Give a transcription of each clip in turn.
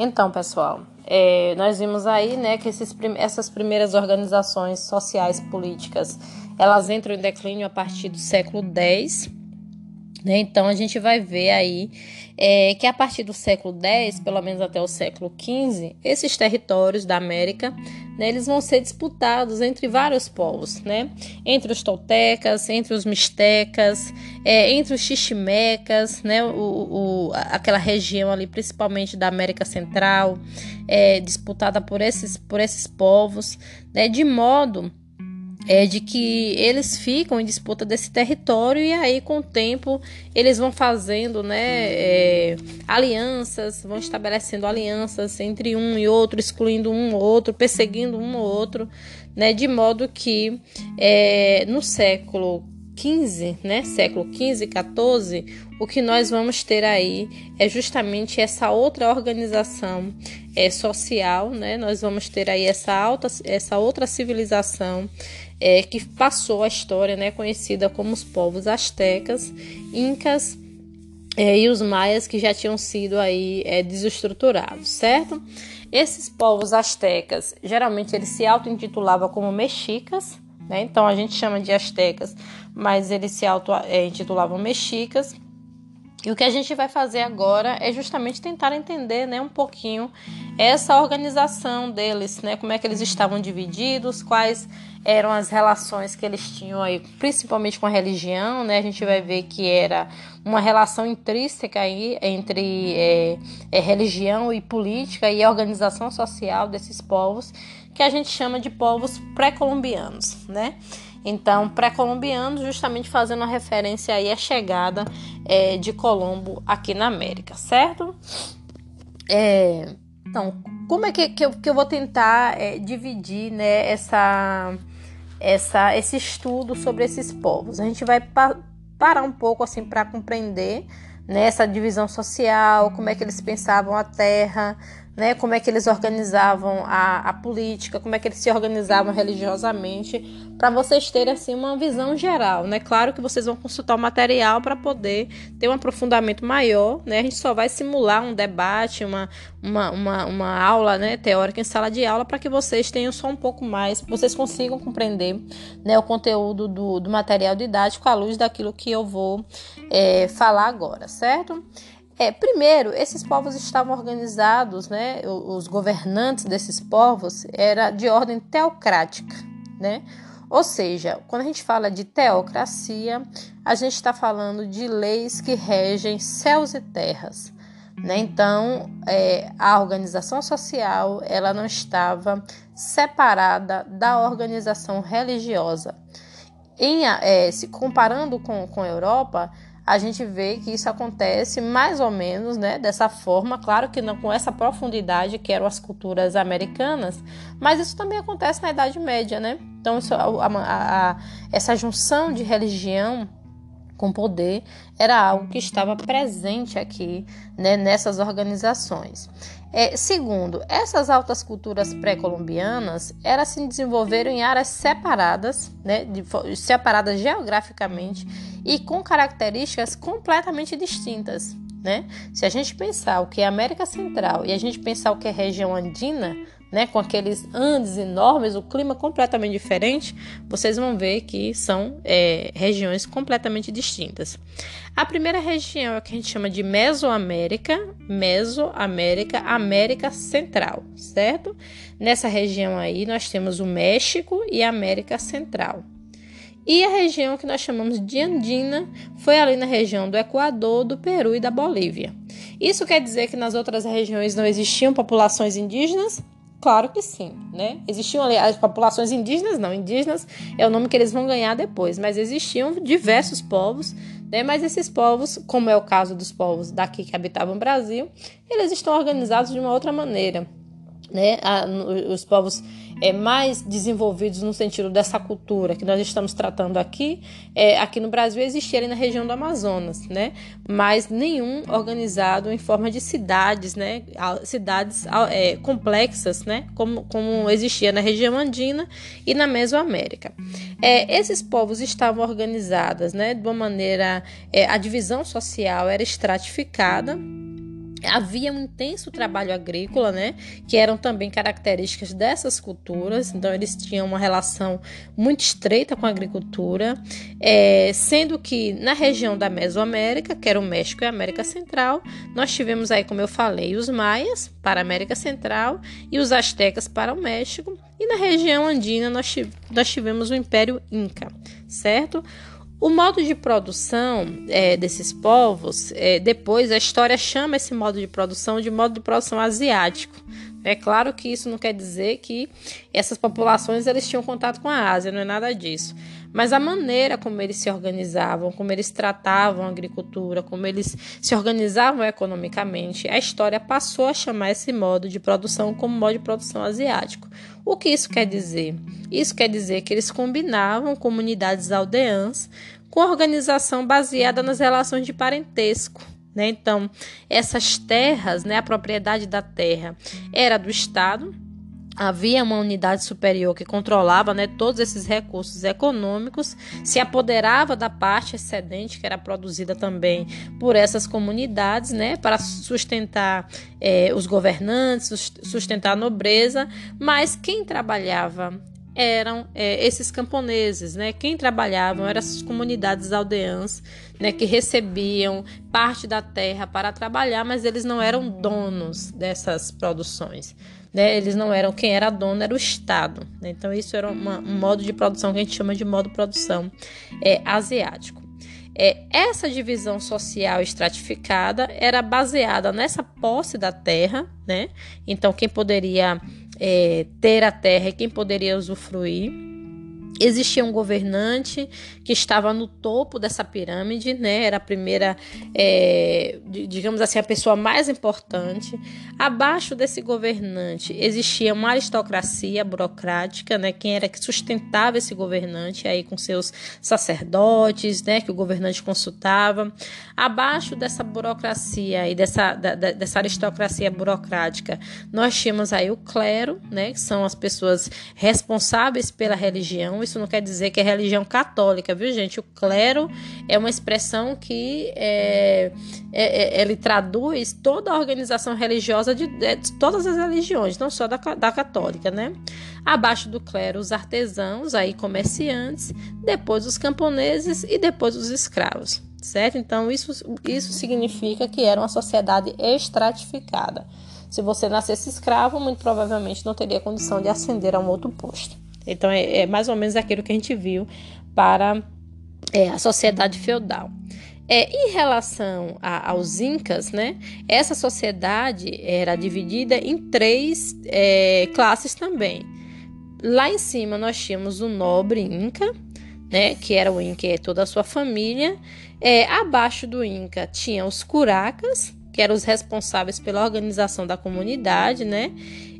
Então, pessoal, é, nós vimos aí, né, que esses, essas primeiras organizações sociais políticas, elas entram em declínio a partir do século X? Então a gente vai ver aí é, que a partir do século X, pelo menos até o século XV, esses territórios da América né, eles vão ser disputados entre vários povos, né? Entre os toltecas, entre os mistecas, é, entre os xiximecas, né? O, o, aquela região ali, principalmente da América Central, é, disputada por esses, por esses povos, né? De modo é de que eles ficam em disputa desse território e aí com o tempo eles vão fazendo né, é, alianças, vão estabelecendo alianças entre um e outro, excluindo um ou outro, perseguindo um ou outro, né, de modo que é, no século 15, né, século 15 e 14, o que nós vamos ter aí é justamente essa outra organização é, social, né? Nós vamos ter aí essa, alta, essa outra civilização é, que passou a história, né, conhecida como os povos astecas, incas é, e os maias que já tinham sido aí é, desestruturados, certo? Esses povos astecas, geralmente eles se auto-intitulavam como mexicas, né? Então a gente chama de astecas, mas eles se auto-intitulavam mexicas. E o que a gente vai fazer agora é justamente tentar entender né, um pouquinho essa organização deles, né, como é que eles estavam divididos, quais eram as relações que eles tinham aí, principalmente com a religião, né? A gente vai ver que era uma relação intrínseca aí entre é, é, religião e política e a organização social desses povos, que a gente chama de povos pré-colombianos, né? Então, pré-colombianos, justamente fazendo uma referência aí à chegada é, de Colombo aqui na América, certo? É, então, como é que, que, eu, que eu vou tentar é, dividir né, essa, essa, esse estudo sobre esses povos? A gente vai pa parar um pouco assim para compreender né, essa divisão social, como é que eles pensavam a terra, né, como é que eles organizavam a, a política, como é que eles se organizavam religiosamente, para vocês terem assim uma visão geral, né? Claro que vocês vão consultar o material para poder ter um aprofundamento maior, né? A gente só vai simular um debate, uma, uma, uma, uma aula, né, teórica em sala de aula para que vocês tenham só um pouco mais, vocês consigam compreender, né, o conteúdo do, do material didático à luz daquilo que eu vou é, falar agora, certo? É, primeiro, esses povos estavam organizados, né? Os governantes desses povos era de ordem teocrática, né? Ou seja, quando a gente fala de teocracia, a gente está falando de leis que regem céus e terras. Né? Então, é, a organização social ela não estava separada da organização religiosa. Em, é, se comparando com, com a Europa, a gente vê que isso acontece mais ou menos né, dessa forma, claro que não com essa profundidade que eram as culturas americanas, mas isso também acontece na Idade Média, né? Então, isso, a, a, a, essa junção de religião com poder era algo que estava presente aqui né, nessas organizações. É, segundo, essas altas culturas pré-colombianas elas se desenvolveram em áreas separadas, né, de, separadas geograficamente e com características completamente distintas. Né? Se a gente pensar o que é América Central e a gente pensar o que é região andina, né, com aqueles Andes enormes, o clima completamente diferente, vocês vão ver que são é, regiões completamente distintas. A primeira região é o que a gente chama de Mesoamérica, Mesoamérica, América Central, certo? Nessa região aí nós temos o México e a América Central. E a região que nós chamamos de Andina foi ali na região do Equador, do Peru e da Bolívia. Isso quer dizer que nas outras regiões não existiam populações indígenas? Claro que sim, né? Existiam ali as populações indígenas, não, indígenas é o nome que eles vão ganhar depois, mas existiam diversos povos, né? Mas esses povos, como é o caso dos povos daqui que habitavam o Brasil, eles estão organizados de uma outra maneira, né? os povos é, mais desenvolvidos no sentido dessa cultura que nós estamos tratando aqui, é, aqui no Brasil existia ali na região do Amazonas, né? Mas nenhum organizado em forma de cidades, né? Cidades é, complexas, né? Como, como existia na região andina e na Mesoamérica. É, esses povos estavam organizados, né? De uma maneira, é, a divisão social era estratificada havia um intenso trabalho agrícola, né, que eram também características dessas culturas, então eles tinham uma relação muito estreita com a agricultura, é, sendo que na região da Mesoamérica, que era o México e a América Central, nós tivemos aí, como eu falei, os maias para a América Central e os astecas para o México, e na região andina nós, nós tivemos o Império Inca, certo? O modo de produção é, desses povos, é, depois a história chama esse modo de produção de modo de produção asiático. É claro que isso não quer dizer que essas populações eles tinham contato com a Ásia, não é nada disso. Mas a maneira como eles se organizavam, como eles tratavam a agricultura, como eles se organizavam economicamente, a história passou a chamar esse modo de produção como modo de produção asiático. O que isso quer dizer? Isso quer dizer que eles combinavam comunidades aldeãs com organização baseada nas relações de parentesco. Né? Então, essas terras, né, a propriedade da terra era do Estado, havia uma unidade superior que controlava né, todos esses recursos econômicos, se apoderava da parte excedente que era produzida também por essas comunidades, né, para sustentar é, os governantes, sustentar a nobreza, mas quem trabalhava eram é, esses camponeses, né? Quem trabalhavam eram essas comunidades aldeãs, né? Que recebiam parte da terra para trabalhar, mas eles não eram donos dessas produções. Né? Eles não eram quem era dono, era o Estado. Né? Então, isso era uma, um modo de produção que a gente chama de modo de produção é, asiático. É, essa divisão social estratificada era baseada nessa posse da terra, né? Então, quem poderia é, ter a terra e quem poderia usufruir Existia um governante que estava no topo dessa pirâmide, né? Era a primeira, é, digamos assim, a pessoa mais importante. Abaixo desse governante existia uma aristocracia burocrática, né? Quem era que sustentava esse governante aí com seus sacerdotes, né? Que o governante consultava. Abaixo dessa burocracia e dessa, da, dessa aristocracia burocrática, nós tínhamos aí o clero, né? Que são as pessoas responsáveis pela religião isso não quer dizer que é religião católica, viu, gente? O clero é uma expressão que é, é, é, ele traduz toda a organização religiosa de, de, todas as religiões, não só da, da católica, né? Abaixo do clero, os artesãos, aí comerciantes, depois os camponeses e depois os escravos, certo? Então, isso, isso significa que era uma sociedade estratificada. Se você nascesse escravo, muito provavelmente não teria condição de ascender a um outro posto. Então, é, é mais ou menos aquilo que a gente viu para é, a sociedade feudal. É, em relação a, aos incas, né, essa sociedade era dividida em três é, classes também. Lá em cima nós tínhamos o nobre inca, né, que era o inca e toda a sua família. É, abaixo do inca tinha os curacas, que eram os responsáveis pela organização da comunidade, né?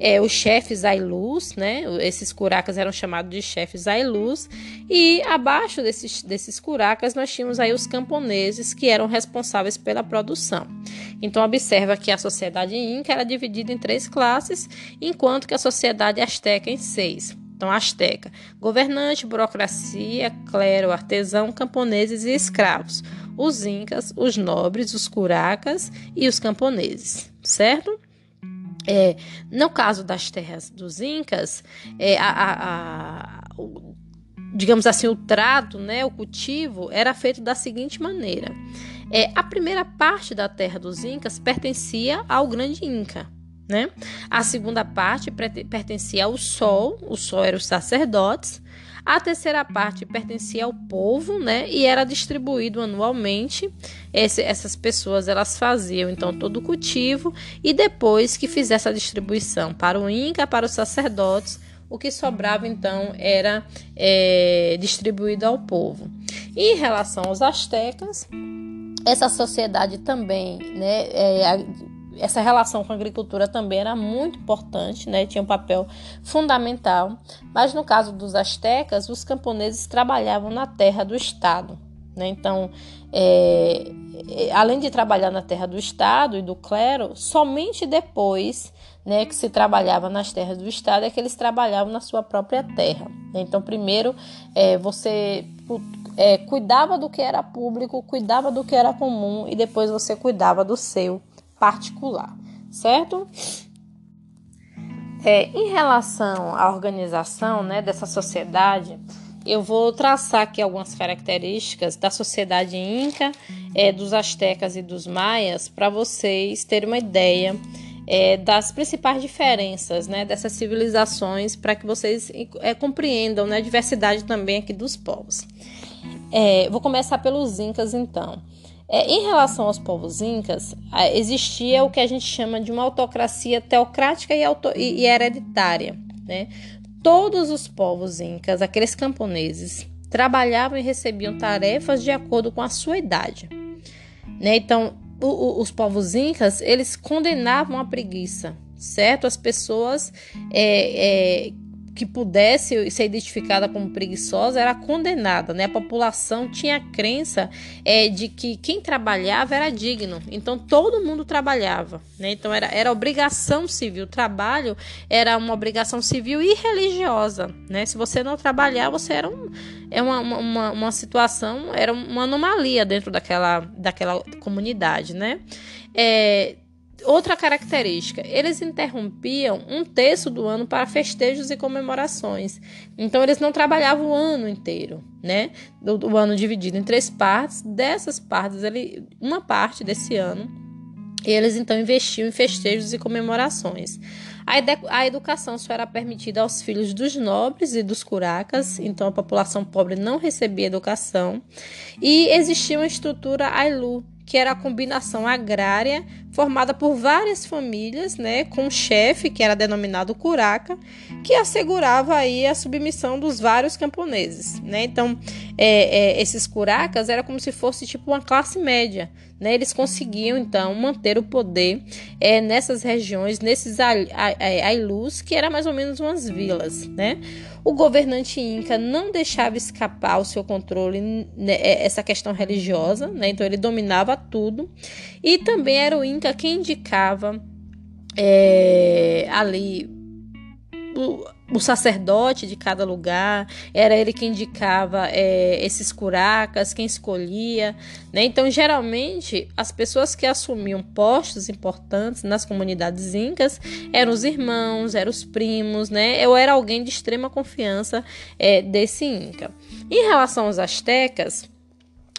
É, os chefes Ailus, né? Esses curacas eram chamados de chefes Ailus, e abaixo desses, desses curacas nós tínhamos aí os camponeses que eram responsáveis pela produção. Então observa que a sociedade inca era dividida em três classes, enquanto que a sociedade asteca em seis. Então, asteca, governante, burocracia, clero, artesão, camponeses e escravos. Os incas, os nobres, os curacas e os camponeses, certo? É, no caso das terras dos Incas, é, a, a, a, o, digamos assim, o trato, né, o cultivo, era feito da seguinte maneira. É, a primeira parte da terra dos Incas pertencia ao grande Inca. Né? A segunda parte pertencia ao Sol, o Sol era os sacerdotes. A terceira parte pertencia ao povo, né? E era distribuído anualmente. Esse, essas pessoas elas faziam então todo o cultivo e depois que fizesse a distribuição para o Inca, para os sacerdotes, o que sobrava então era é, distribuído ao povo. E em relação aos astecas, essa sociedade também, né, é, essa relação com a agricultura também era muito importante, né? tinha um papel fundamental. Mas no caso dos astecas, os camponeses trabalhavam na terra do Estado. Né? Então, é, é, além de trabalhar na terra do Estado e do clero, somente depois né, que se trabalhava nas terras do Estado é que eles trabalhavam na sua própria terra. Né? Então, primeiro, é, você é, cuidava do que era público, cuidava do que era comum e depois você cuidava do seu particular, certo? É, em relação à organização né, dessa sociedade, eu vou traçar aqui algumas características da sociedade inca, é, dos astecas e dos maias, para vocês terem uma ideia é, das principais diferenças né, dessas civilizações, para que vocês é, compreendam né, a diversidade também aqui dos povos. É, vou começar pelos incas, então. É, em relação aos povos incas, existia o que a gente chama de uma autocracia teocrática e, auto e hereditária. Né? Todos os povos incas, aqueles camponeses, trabalhavam e recebiam tarefas de acordo com a sua idade. Né? Então, o, o, os povos incas, eles condenavam a preguiça, certo? As pessoas é, é, que pudesse ser identificada como preguiçosa era condenada, né? A população tinha a crença é, de que quem trabalhava era digno, então todo mundo trabalhava, né? Então era, era obrigação civil, o trabalho era uma obrigação civil e religiosa, né? Se você não trabalhar, você era um, é uma, uma, uma situação, era uma anomalia dentro daquela, daquela comunidade, né? É, Outra característica, eles interrompiam um terço do ano para festejos e comemorações. Então, eles não trabalhavam o ano inteiro, né? Do ano dividido em três partes. Dessas partes, ele, uma parte desse ano, eles então investiam em festejos e comemorações. A, a educação só era permitida aos filhos dos nobres e dos curacas, então a população pobre não recebia educação. E existia uma estrutura ailu, que era a combinação agrária formada por várias famílias, né, com um chefe que era denominado curaca, que assegurava aí a submissão dos vários camponeses, né? Então, é, é, esses curacas era como se fosse tipo uma classe média, né? Eles conseguiam então manter o poder é, nessas regiões, nesses ailus, que era mais ou menos umas vilas, né? O governante inca não deixava escapar o seu controle né, é, essa questão religiosa, né? Então ele dominava tudo e também era o inca quem indicava é, ali o, sacerdote de cada lugar, era ele que indicava é, esses curacas, quem escolhia. Né? Então, geralmente, as pessoas que assumiam postos importantes nas comunidades incas eram os irmãos, eram os primos, né? ou era alguém de extrema confiança é, desse inca. Em relação aos astecas,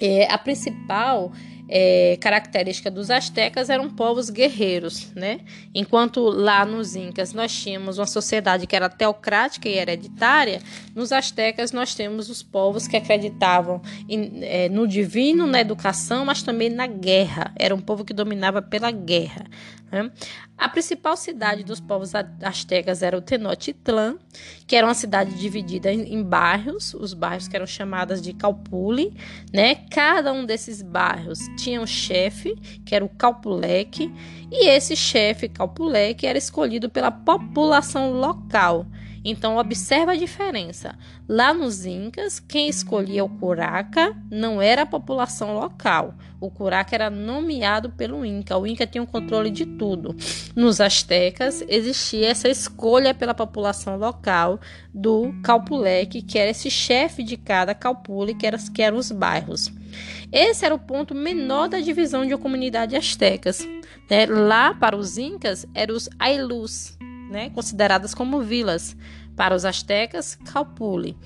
é, a principal é, característica dos astecas eram povos guerreiros, né? Enquanto lá nos incas nós tínhamos uma sociedade que era teocrática e hereditária, nos astecas nós temos os povos que acreditavam em, é, no divino, na educação, mas também na guerra. Era um povo que dominava pela guerra. Né? A principal cidade dos povos astecas era o Tenochtitlan, que era uma cidade dividida em, bairros, os bairros que eram chamados de Calpuli, né? Cada um desses bairros tinha um chefe, que era o Calpuleque, e esse chefe Calpuleque era escolhido pela população local. Então, observa a diferença. Lá nos Incas, quem escolhia o curaca não era a população local. O curaca era nomeado pelo Inca. O Inca tinha o controle de tudo. Nos Astecas, existia essa escolha pela população local do Calpuleque, que era esse chefe de cada calpule, que, era, que eram os bairros. Esse era o ponto menor da divisão de uma comunidade astecas. Né? Lá, para os Incas, eram os Ailus, né, consideradas como vilas. Para os astecas, Calpuli.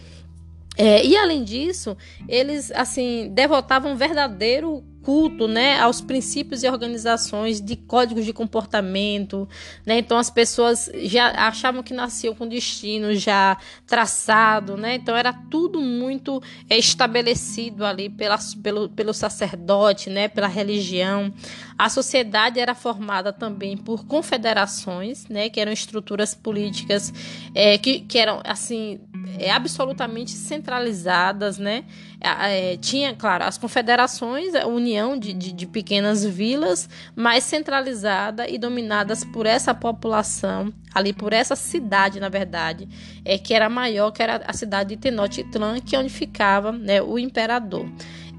É, e além disso, eles assim devotavam um verdadeiro culto, né, aos princípios e organizações de códigos de comportamento, né? Então as pessoas já achavam que nasciam com destino já traçado, né? Então era tudo muito é, estabelecido ali pela, pelo, pelo sacerdote, né, pela religião. A sociedade era formada também por confederações, né, que eram estruturas políticas é, que, que eram assim é, absolutamente centralizadas, né? É, tinha, claro, as confederações, a união de, de, de, pequenas vilas, mais centralizada e dominadas por essa população, ali por essa cidade, na verdade, é, que era maior, que era a cidade de Tenochtitlan, que é onde ficava né, o imperador.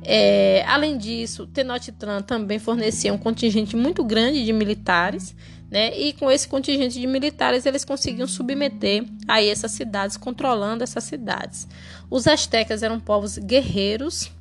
É, além disso, Tenochtitlan também fornecia um contingente muito grande de militares, né? E com esse contingente de militares eles conseguiam submeter aí essas cidades, controlando essas cidades. Os astecas eram povos guerreiros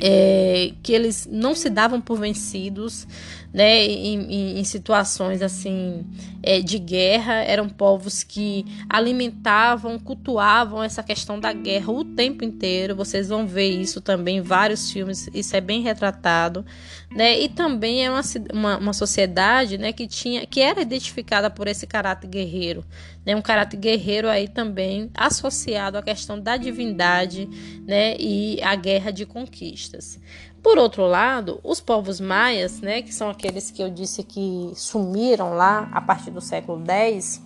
é, que eles não se davam por vencidos, né, em, em, em situações assim é, de guerra, eram povos que alimentavam, cultuavam essa questão da guerra o tempo inteiro. Vocês vão ver isso também em vários filmes, isso é bem retratado, né? E também é uma, uma, uma sociedade, né, que tinha, que era identificada por esse caráter guerreiro, né? Um caráter guerreiro aí também associado à questão da divindade, né, e a guerra de conquistas. Por outro lado, os povos maias, né, que são aqueles que eu disse que sumiram lá a partir do século X,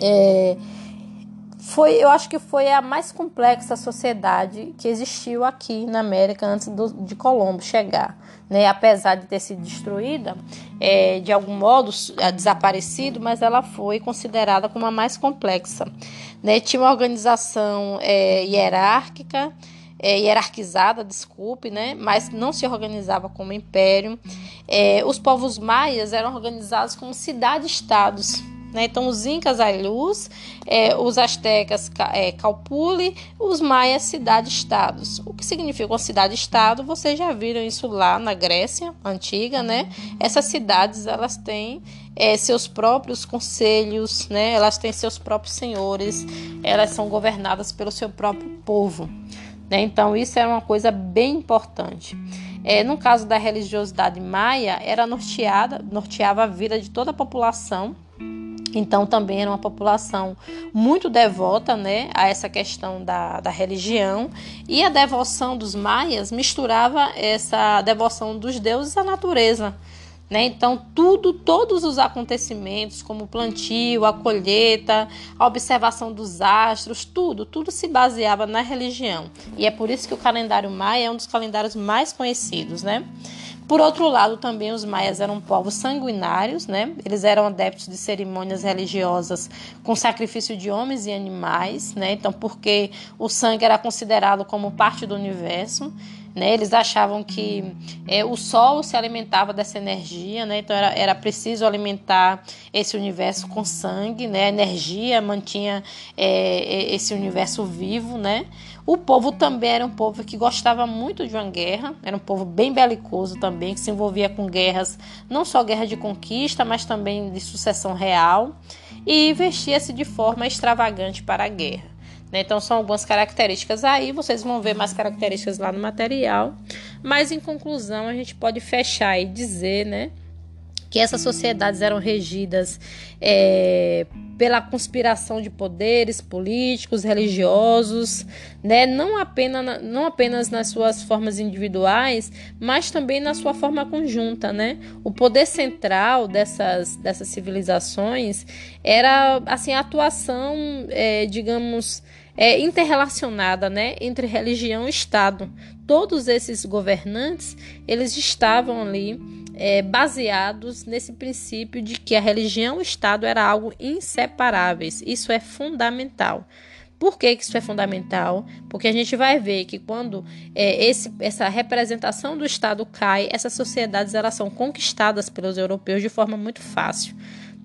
é, foi, eu acho que foi a mais complexa sociedade que existiu aqui na América antes do, de Colombo chegar. Né? Apesar de ter sido destruída, é, de algum modo é, desaparecido, mas ela foi considerada como a mais complexa. Né? Tinha uma organização é, hierárquica é, hierarquizada, desculpe, né? mas não se organizava como império. É, os povos maias eram organizados como cidade-estados. Né? Então, os incas, Ailus, é, os astecas, é, Calpuli, os maias, cidade-estados. O que significa uma cidade-estado? Vocês já viram isso lá na Grécia antiga, né? Essas cidades, elas têm é, seus próprios conselhos, né? Elas têm seus próprios senhores, elas são governadas pelo seu próprio povo. Né? Então, isso era uma coisa bem importante. É, no caso da religiosidade maia, era norteada, norteava a vida de toda a população. Então, também era uma população muito devota né, a essa questão da, da religião. E a devoção dos maias misturava essa devoção dos deuses à natureza. Né? Então, tudo, todos os acontecimentos, como o plantio, a colheita, a observação dos astros, tudo, tudo se baseava na religião. E é por isso que o calendário maia é um dos calendários mais conhecidos, né? Por outro lado, também os maias eram povos sanguinários, né? Eles eram adeptos de cerimônias religiosas com sacrifício de homens e animais, né? Então, porque o sangue era considerado como parte do universo. Né? Eles achavam que é, o Sol se alimentava dessa energia, né? então era, era preciso alimentar esse universo com sangue, né? a energia mantinha é, esse universo vivo. Né? O povo também era um povo que gostava muito de uma guerra, era um povo bem belicoso também, que se envolvia com guerras, não só guerra de conquista, mas também de sucessão real, e vestia-se de forma extravagante para a guerra. Né? Então, são algumas características aí, vocês vão ver mais características lá no material. Mas, em conclusão, a gente pode fechar e dizer, né? Que essas sociedades eram regidas é, pela conspiração de poderes políticos, religiosos, né? não, apenas, não apenas nas suas formas individuais, mas também na sua forma conjunta. Né? O poder central dessas, dessas civilizações era assim, a atuação, é, digamos, é, interrelacionada né, entre religião e Estado. Todos esses governantes eles estavam ali é, baseados nesse princípio de que a religião e o Estado era algo inseparáveis. Isso é fundamental. Por que, que isso é fundamental? Porque a gente vai ver que quando é, esse, essa representação do Estado cai, essas sociedades elas são conquistadas pelos europeus de forma muito fácil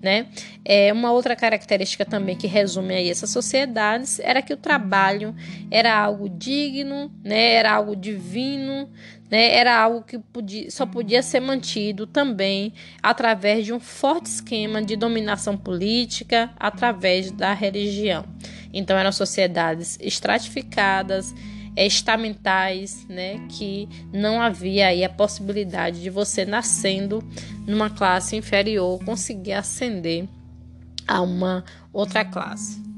né? É, uma outra característica também que resume aí essas sociedades era que o trabalho era algo digno, né? Era algo divino, né? Era algo que podia, só podia ser mantido também através de um forte esquema de dominação política através da religião. Então eram sociedades estratificadas, estamentais, né, que não havia aí a possibilidade de você nascendo numa classe inferior conseguir ascender a uma outra classe.